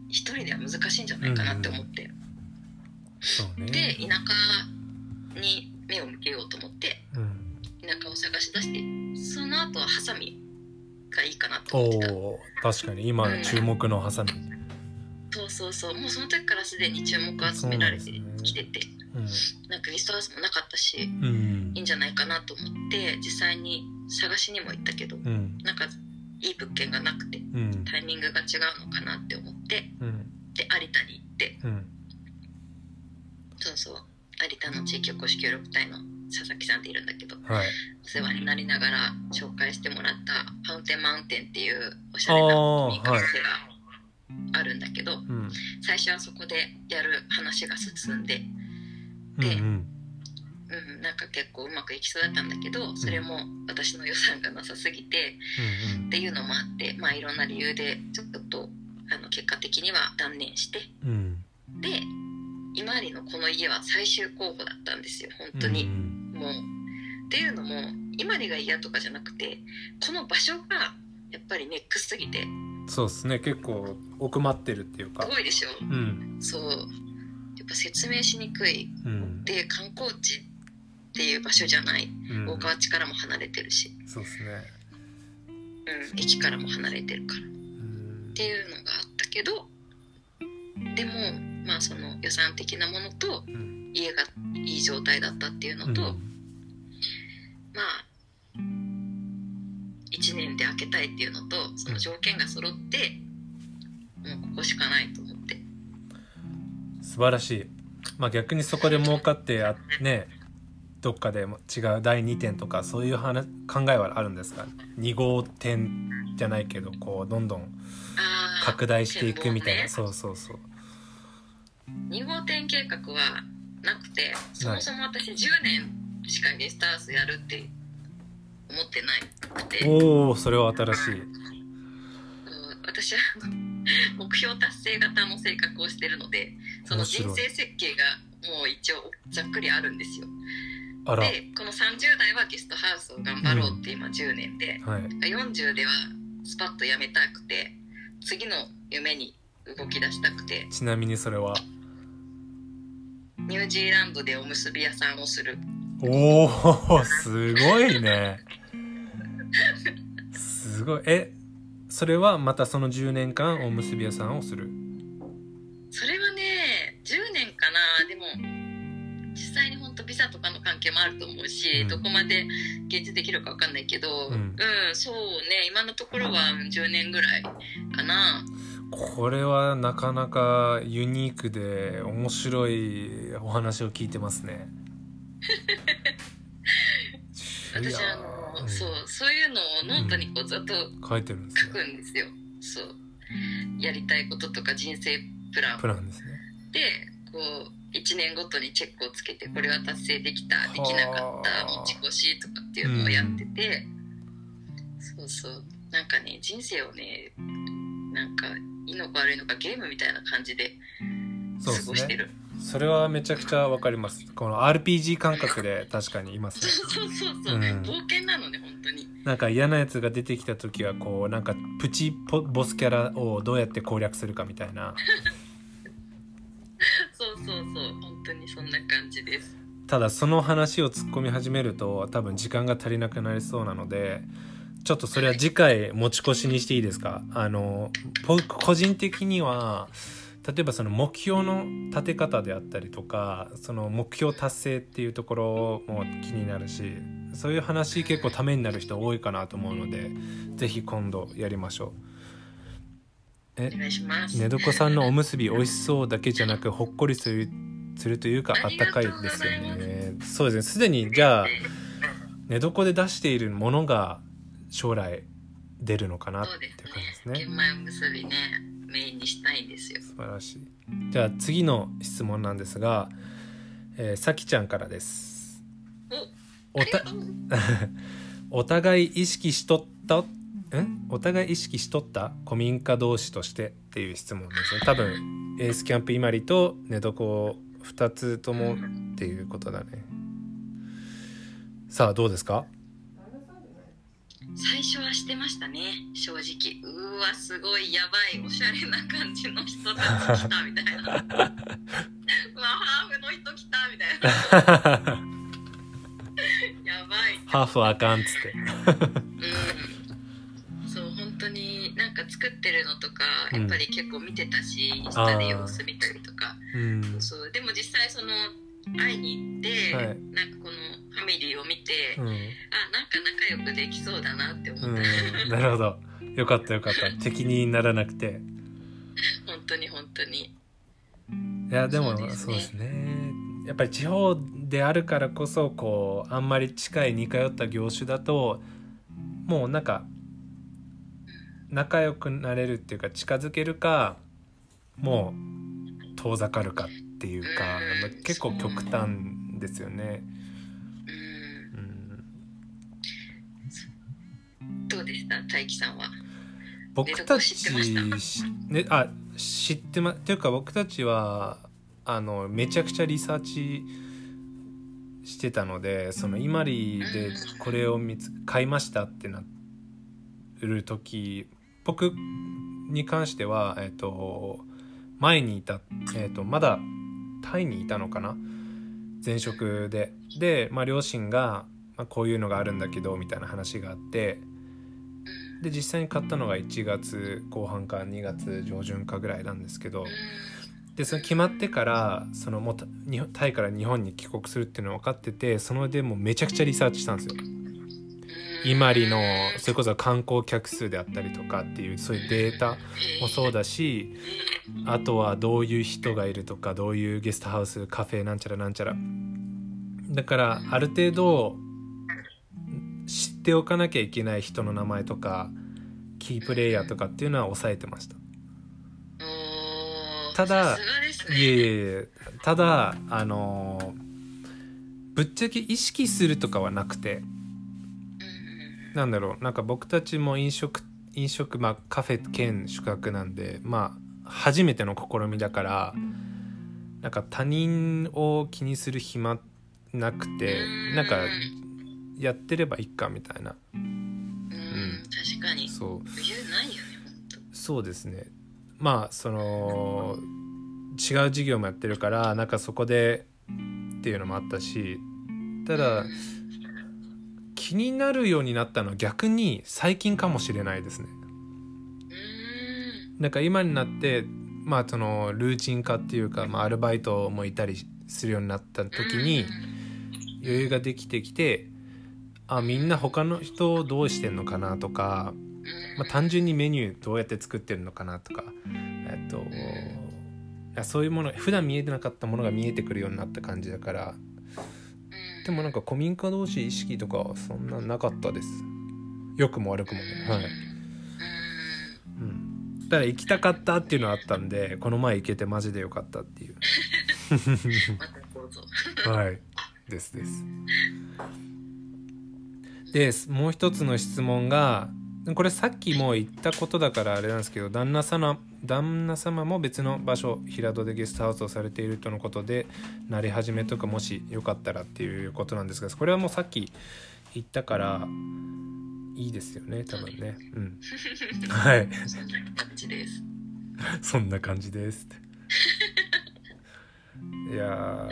一人では難しいんじゃないかなって思って、そうね。で田舎に目を向けようと思ってうん。田舎を探し出してその後はハサミがいいかなと思ってた。確かに。今注目のハサミ。そうそうそう。もうその時からすでに注目を集められてきてて、うん。なんかリストハウスもなかったしうん。いいんじゃないかなと思って実際に探しにも行ったけどうん。なんかいい物件がなくてうん。タイミングが違うのかなって思ってうん。で有田に行って。うん。そうそう。有田の地域おこし協力隊の佐々木さんっているんだけどはい。お世話になりながら紹介してもらったファウンテンマウンテンっていうおしゃれなカフェがあるんだけど、うん。最初はそこでやる話が進んでうんうん。うん、なんか結構うまくいきそうだったんだけどそれも私の予算がなさすぎてうん。っていうのもあってまあいろんな理由でちょっとあの結果的には断念してうん。で今里のこの家は最終候補だったんですよ本当に、うん。もう。っていうのも今里が嫌とかじゃなくてこの場所がやっぱりネックすぎてそうですね。結構奥まってるっていうか。すごいでしょ？うん。そう。やっぱ説明しにくい。うん。で観光地っていう場所じゃない。うん。大川地からも離れてるし、そうですね。うん、駅からも離れてるから。っうん。ていうのがあったけどでもまあその予算的なものとうん。家がいい状態だったっていうのと、まあ1年で開けたいっていうのとその条件が揃ってもうここしかないと思って。素晴らしい。まあ逆にそこで儲かってあねどっかでも違う第2点とかそういう話考えはあるんですか？2号店じゃないけどこうどんどん拡大していくみたいな、展そうそうそう2号店計画はなくてそもそも私10年しかゲストハウスやるって思ってなくて。おおそれは新しい。私は 目標達成型の性格をしてるのでその人生設計がもう一応ざっくりあるんですよ。でこの30代はゲストハウスを頑張ろうって今10年で、はい。40ではスパッとやめたくて次の夢に動き出したくて。ちなみにそれは？ニュージーランドでおむすび屋さんをする。おおすごいね。すごい。えそれはまたその10年間おむすび屋さんをする？それはね10年かな。でも実際に本当ビザとかの関係もあると思うし、うん。どこまで現実できるか分かんないけど。ううんん、そうね。今のところは10年ぐらいかなこれはなかなかユニークで面白いお話を聞いてますね。い 私やあの、ーうん。そうそういうのをノートにこうずっと書いてるんです書ねくんですよ。そう。やりたいこととか人生プラン。プランですね。でこう1年ごとにチェックをつけてこれは達成できたできなかったはあ持ち越しとかっていうのをやってて、そうそう。なんかね人生をねなんかいいのか悪いのかゲームみたいな感じで過ごしてる。それはめちゃくちゃわかります。この RPG 感覚で確かにいます。ねそうそうそう、うん。冒険なのね本当に。なんか嫌なやつが出てきた時はこうなんかプチポボスキャラをどうやって攻略するかみたいな。そうそうそう本当にそんな感じです。ただその話を突っ込み始めると多分時間が足りなくなりそうなのでちょっとそれは次回持ち越しにしていいですか？あの僕個人的には例えばその目標の立て方であったりとかその目標達成っていうところも気になるしそういう話結構ためになる人多いかなと思うのでぜひ今度やりましょう。え寝床さんのおむすび美味しそうだけじゃなくほっこりするするというかあったかいですよね。そうですね。すでにじゃあ寝床で出しているものが将来出るのかなって感じですね。ね玄米おむすびねメインにしたいんですよ。素晴らしい。じゃあ次の質問なんですが、えーさきちゃんからです。おおた お互い意識しとった？んお互い意識しとった？古民家同士としてっていう質問ですね。多分エースキャンプ伊万里と寝床2つともっていうことだね。さあどうですか？最初はしてましたね。正直。うーわすごいやばい。おしゃれな感じの人たち来たみたいな。う わハーフの人来たみたいな。やばい。ハーフはあかんっつって。うん。そう本当になんか作ってるのとかうんやっぱり結構見てたし、インスタで様子見たりとか。うん。そう。でも実際その会いに行って、はい。なんかこのファミリーを見て、うん、あなんか仲良くできそうだなって思った、うん、なるほど。よかったよかった。敵にならなくて。本当に本当に。いやでもそうですね。ね。やっぱり地方であるからこそこうあんまり近い似通った業種だともうなんか仲良くなれるっていうか近づけるかもう遠ざかるか。っっていうか、うん、結構極端ですよね。どうでした？大樹さんは。僕たちねあ知ってまっていうか僕たちはあのめちゃくちゃリサーチしてたのでそのイマリでこれを見つ買いましたってなる時僕に関してはえっ、ー、と前にいたえっ、ー、とまだタイにいたのかな？前職で。で、まあ、両親が、まあ、こういうのがあるんだけどみたいな話があって。で実際に買ったのが1月後半か2月上旬かぐらいなんですけど。でその決まってからそのもタイから日本に帰国するっていうの分かっててそのでもめちゃくちゃリサーチしたんですよ。イマリのそれこそ観光客数であったりとかっていうそういうデータもそうだしあとはどういう人がいるとかどういうゲストハウスカフェなんちゃらなんちゃら。だからある程度知っておかなきゃいけない人の名前とかキープレイヤーとかっていうのは抑えてました。ただ、いえいえただあのぶっちゃけ意識するとかはなくてなんだろう。なんか僕たちも飲食飲食まあカフェ兼宿泊なんでまあ初めての試みだからなんか他人を気にする暇なくてなんかやってればいいかみたいな。うん。確かに。そう。ないよねそうですね。まあその違う事業もやってるからなんかそこでっていうのもあったしただ、気になるようになったのは逆に最近かもしれないですね。なんか今になってまあそのルーチン化っていうか、まあ、アルバイトもいたりするようになった時に余裕ができてきてあみんな他の人どうしてんのかなとか、まあ、単純にメニューどうやって作ってるのかなとかえっとそういうもの普段見えてなかったものが見えてくるようになった感じだからでもなんか古民家同士意識とかそんななかったです。良くも悪くもね。はい。うん。だから行きたかったっていうのはあったんでこの前行けてマジでよかったっていう。はい。ですです。でもう一つの質問がこれさっきも言ったことだからあれなんですけど旦那様旦那様も別の場所平戸でゲストハウスをされているとのことで慣れ始めとかもしよかったらっていうことなんですがこれはもうさっき言ったからいいですよね多分ね。うん。はい。そんな感じです。そんな感じですいや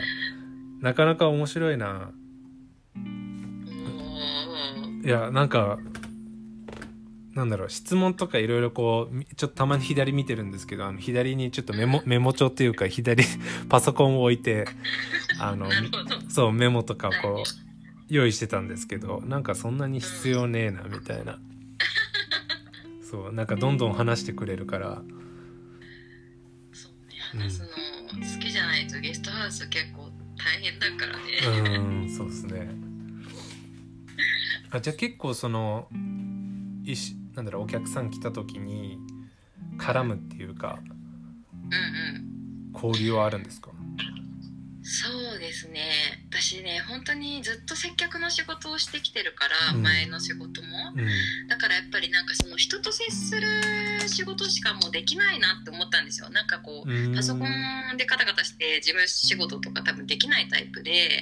なかなか面白いな。いやなんかなんだろう質問とかいろいろこうちょっとたまに左見てるんですけどあの左にちょっとメモメモ帳っていうか左 パソコンを置いてあのそうメモとかこう用意してたんですけどなんかそんなに必要ねえなみたいな。そうなんかどんどん話してくれるから。そうね話すの好きじゃないとゲストハウス結構大変だからね。うんそうですね。あじゃあ結構そのなんだろうお客さん来た時に絡むっていうか、うんうん、交流はあるんですか？そうですね。私ね本当にずっと接客の仕事をしてきてるから、うん、前の仕事も、うん、だからやっぱりなんかその人と接する仕事しかもうできないなって思ったんですよ。なんかこうパソコンでカタカタして事務仕事とか多分できないタイプで。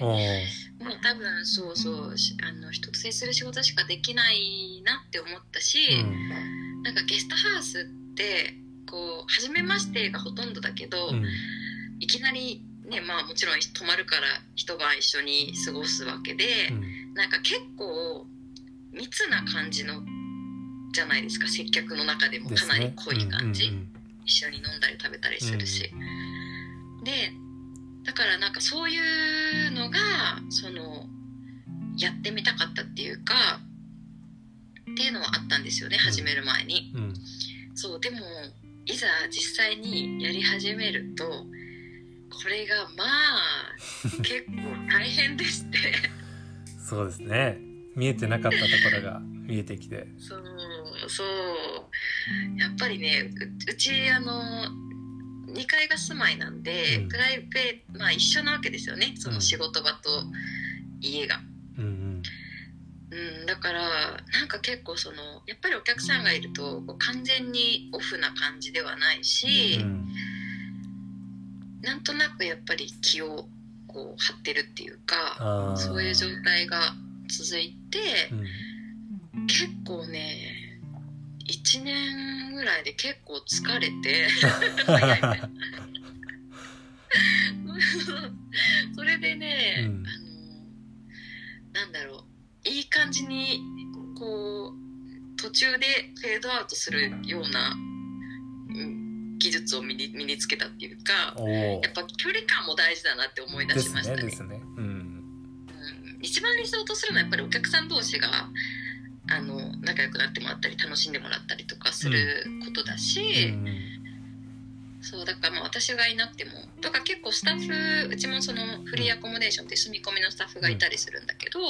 もう多分そうそうあの人と接する仕事しかできないなって思ったし、うん、なんかゲストハウスってこう初めましてがほとんどだけど、いきなりねまあもちろん泊まるから一晩一緒に過ごすわけで、うん、なんか結構密な感じのじゃないですか。接客の中でもかなり濃い感じ、ねうんうんうん、一緒に飲んだり食べたりするし、うん、でだからなんかそういうのがそのやってみたかったっていうかっていうのはあったんですよね、始める前に、うん、そうでもいざ実際にやり始めるとこれがまあ結構大変でして。そうですね。見えてなかったところが見えてきて。そうそう。やっぱりねうちあの2階が住まいなんで、うん、プライベートまあ一緒なわけですよねその仕事場と家が。うんうん、うん、だからなんか結構そのやっぱりお客さんがいるとこう完全にオフな感じではないし、うんなんとなくやっぱり気をこう張ってるっていうかそういう状態が続いて、うん。結構ね1年ぐらいで結構疲れて。早いねそれでね、うん。あのなんだろう。いい感じにこう途中でフェードアウトするような、うん、技術を身に身につけたっていうかやっぱ距離感も大事だなって思い出しましたね。ねですね。うん。うん。一番理想とするのはやっぱりお客さん同士があの仲良くなってもらったり楽しんでもらったりとかすることだし、うんそうだからまあ私がいなくてもとか結構スタッフうちもそのフリーアコモデーションって住み込みのスタッフがいたりするんだけど、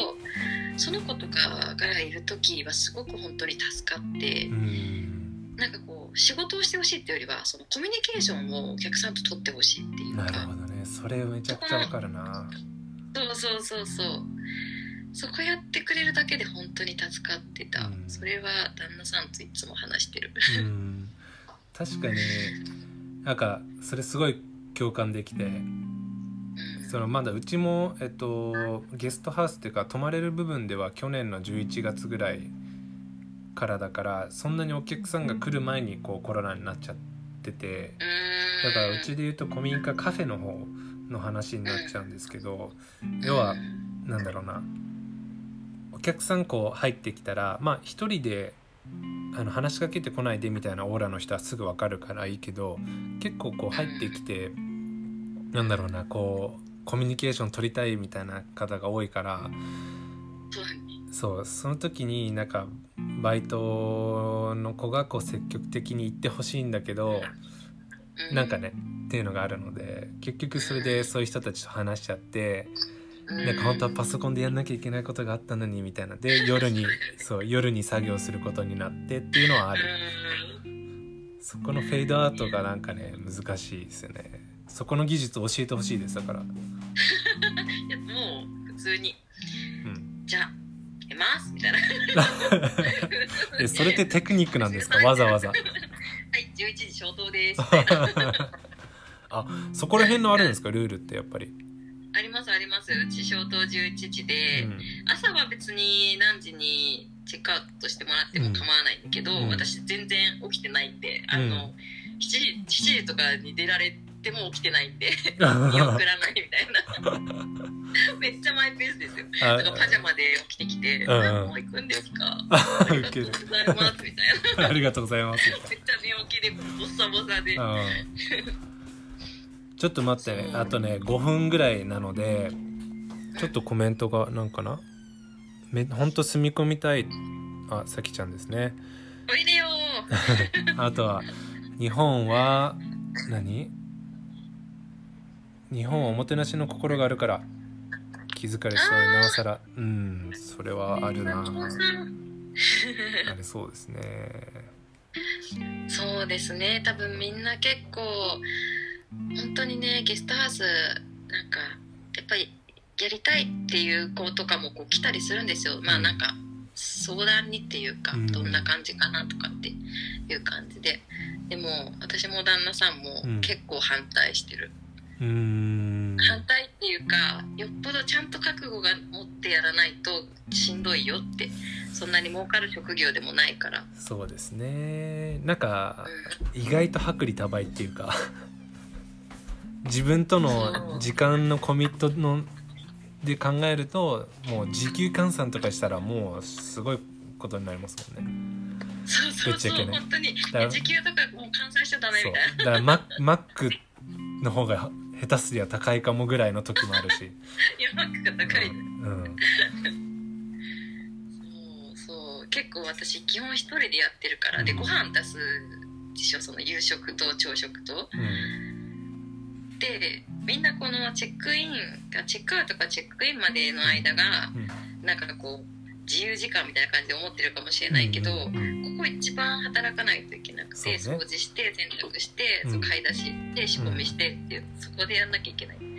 その子とかがいる時はすごく本当に助かってう、ん。なんかこう仕事をしてほしいっていうよりはそのコミュニケーションをお客さんと取ってほしいっていうなるかほどね。それめちゃくちゃわかるな。そうそうそうそうそこやってくれるだけで本当に助かってた、うん。それは旦那さんといつも話してる。うん。確かになんかそれすごい共感できてうん。そのまだうちも、えっと、ゲストハウスっていうか泊まれる部分では去年の11月ぐらいからだからそんなにお客さんが来る前にこうコロナになっちゃっててだからうちで言うと古民家カフェの方の話になっちゃうんですけど要はなんだろうなお客さんこう入ってきたらまあ一人であの話しかけてこないでみたいなオーラの人はすぐ分かるからいいけど結構こう入ってきてなんだろうなこうコミュニケーション取りたいみたいな方が多いからそうその時になんかバイトの子がこう積極的に行ってほしいんだけどなんかねっていうのがあるので結局それでそういう人たちと話しちゃってなんか本当はパソコンでやんなきゃいけないことがあったのにみたいな。で夜に そう夜に作業することになってっていうのはある。そこのフェードアウトがなんかね難しいですよね。そこの技術教えてほしいですだから、うん。いやもう普通に。うん、じゃあ出ますみたいな。えそれってテクニックなんですか？わざわざ。はい11時消灯です。あそこら辺のあるんですか？ルールってやっぱり、ありますあります。うち消灯11時うで、ん、朝は別に何時にチェックアウトしてもらっても構わないんだけど、うん。私全然起きてないんであの、7, 時7時とかに出られても起きてないんで 見送らないみたいな。めっちゃマイペースですよ。あだからパジャマで起きてきて「うんうんもう行くんですか? 」ウありがとうございますみたいな。ありがとうございます。めっちゃ寝起きでボッサボサで。うんちょっと待ってね。あとね5分ぐらいなのでちょっとコメントがなんかな？めほんと住み込みたい。あさきちゃんですね。おいでよ あとは日本は何？日本はおもてなしの心があるから気づかれそうなおさら。うんそれはあるな。あれそうですね。そうですね。多分みんな結構本当にねゲストハウスなんかやっぱりやりたいっていう子とかもこう来たりするんですよ。まあなんか相談にっていうかうん。どんな感じかなとかっていう感じで。でも私も旦那さんもうん。結構反対してる、うーん。反対っていうかよっぽどちゃんと覚悟が持ってやらないとしんどいよって。そんなに儲かる職業でもないから、そうですね。なんかう意外と薄利多売っていうか自分との時間のコミットので考えるともう時給換算とかしたらもうすごいことになりますもんね。ん、そうそうそうぶっちゃけね。本当に。時給とかもう換算しちゃダメそうみたいな。だからママックの方が下手すりゃ高いかもぐらいの時もあるし、いやマックが高い、うん、そうそう。結構私基本一人でやってるから、でうん。ご飯出すでしょ？その夕食と朝食と。うんでみんなこのチェックインがチェックアウトかチェックインまでの間がうん。なんかこう自由時間みたいな感じで思ってるかもしれないけど、ここ一番働かないといけなくて、掃除して洗濯して、うん。そう買い出しして仕込みしてっていう、そこでやんなきゃいけない。うん。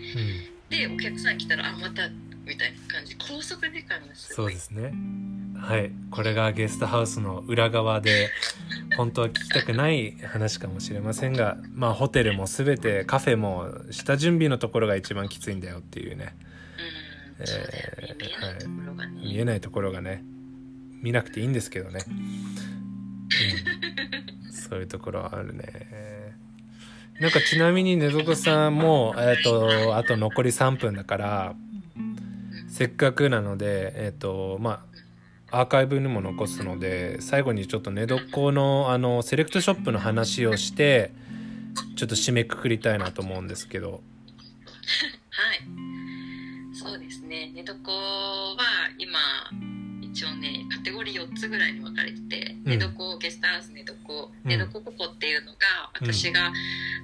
でお客さん来たら「あまた」みたいな感じ。こ拘束時間がそうですね。はい。これがゲストハウスの裏側で 本当は聞きたくない話かもしれませんがまあホテルも全てカフェも下準備のところが一番きついんだよっていうね。見えないところがね、見えないところがね見なくていいんですけどね、うん、そういうところはあるね。なんかちなみに寝床さんもえっ、とあと残り3分だからせっかくなのでえっ、とまあアーカイブにも残すので最後にちょっと寝床のあのセレクトショップの話をしてちょっと締めくくりたいなと思うんですけど。はい。そうですね。寝床は今一応ねカテゴリー4つぐらいに分かれてて、寝床ゲストハウス寝床寝床ここっていうのが私が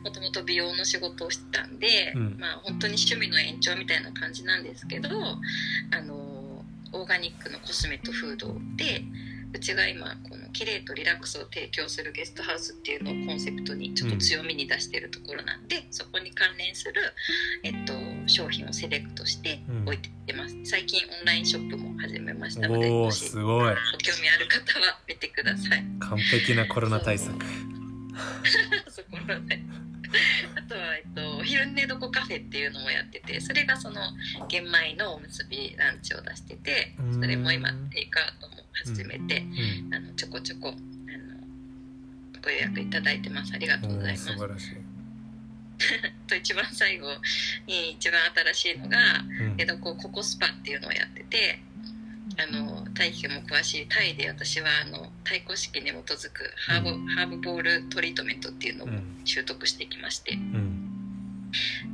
もともと美容の仕事をしてたんで、うん。まあ本当に趣味の延長みたいな感じなんですけどあのオーガニックのコスメとフードでうちが今この綺麗とリラックスを提供するゲストハウスっていうのをコンセプトにちょっと強みに出してるところなんで、そこに関連する、えっと、商品をセレクトして置いてます、最近オンラインショップも始めましたのでおすごい。ご興味ある方は見てください。完璧なコロナ対策。そこまであとは、えっと、お昼寝床カフェっていうのもやっててそれがその玄米のおむすびランチを出しててうん。それも今テイクアウトも始めて、うん。あのちょこちょこあのご予約いただいてます。ありがとうございます。素晴らしい、と一番最後に一番新しいのがうん。江戸コココスパっていうのをやっててあの大気も詳しいタイで私はあのタイ古式に基づくハーブ,、ハーブボールトリートメントっていうのをうん。習得してきまして、うん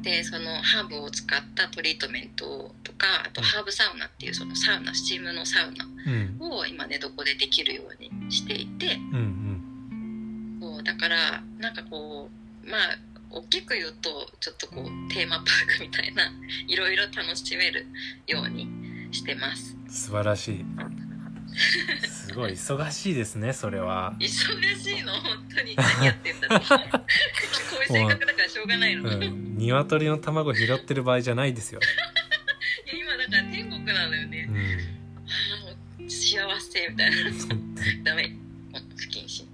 でそのハーブを使ったトリートメントとかあとハーブサウナっていうそのサウナスチームのサウナうん。を今寝床でできるようにしていてうんそうだからなんかこうまあ大きく言うとちょっとこうテーマパークみたいないろいろ楽しめるようにしてます。うん素晴らしいすごい忙しいですねそれは。忙しいの？本当に。何やってんだろうこういう性格だからしょうがないの、いやうん。鶏の卵拾ってる場合じゃないですよ、今だから天国なのよね。うん、ああもう幸せみたいな。ダメ。不謹慎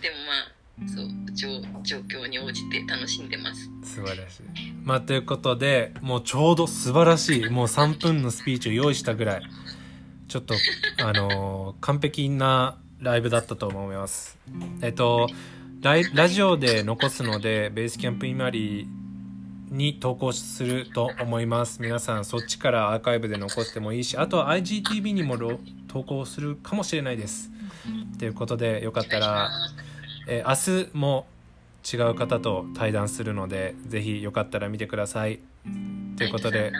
でもまあそう状状況に応じて楽しんでます。素晴らしい。まあということでもうちょうど素晴らしいもう3分のスピーチを用意したぐらいちょっとあのー完璧なライブだったと思います。えっとライラジオで残すのでベースキャンプイマリに投稿すると思います。皆さんそっちからアーカイブで残してもいいしあとは IGTV にもろ投稿するかもしれないです。ということでよかったらえー明日も違う方と対談するのでぜひよかったら見てください。ということで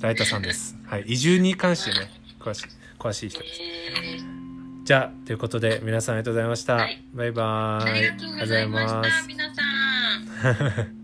ライトさんです。はい移住に関してね詳しい詳しい人です。えーじゃあということで皆さんありがとうございました、はい。バイバーイ。ありがとうございました。皆さん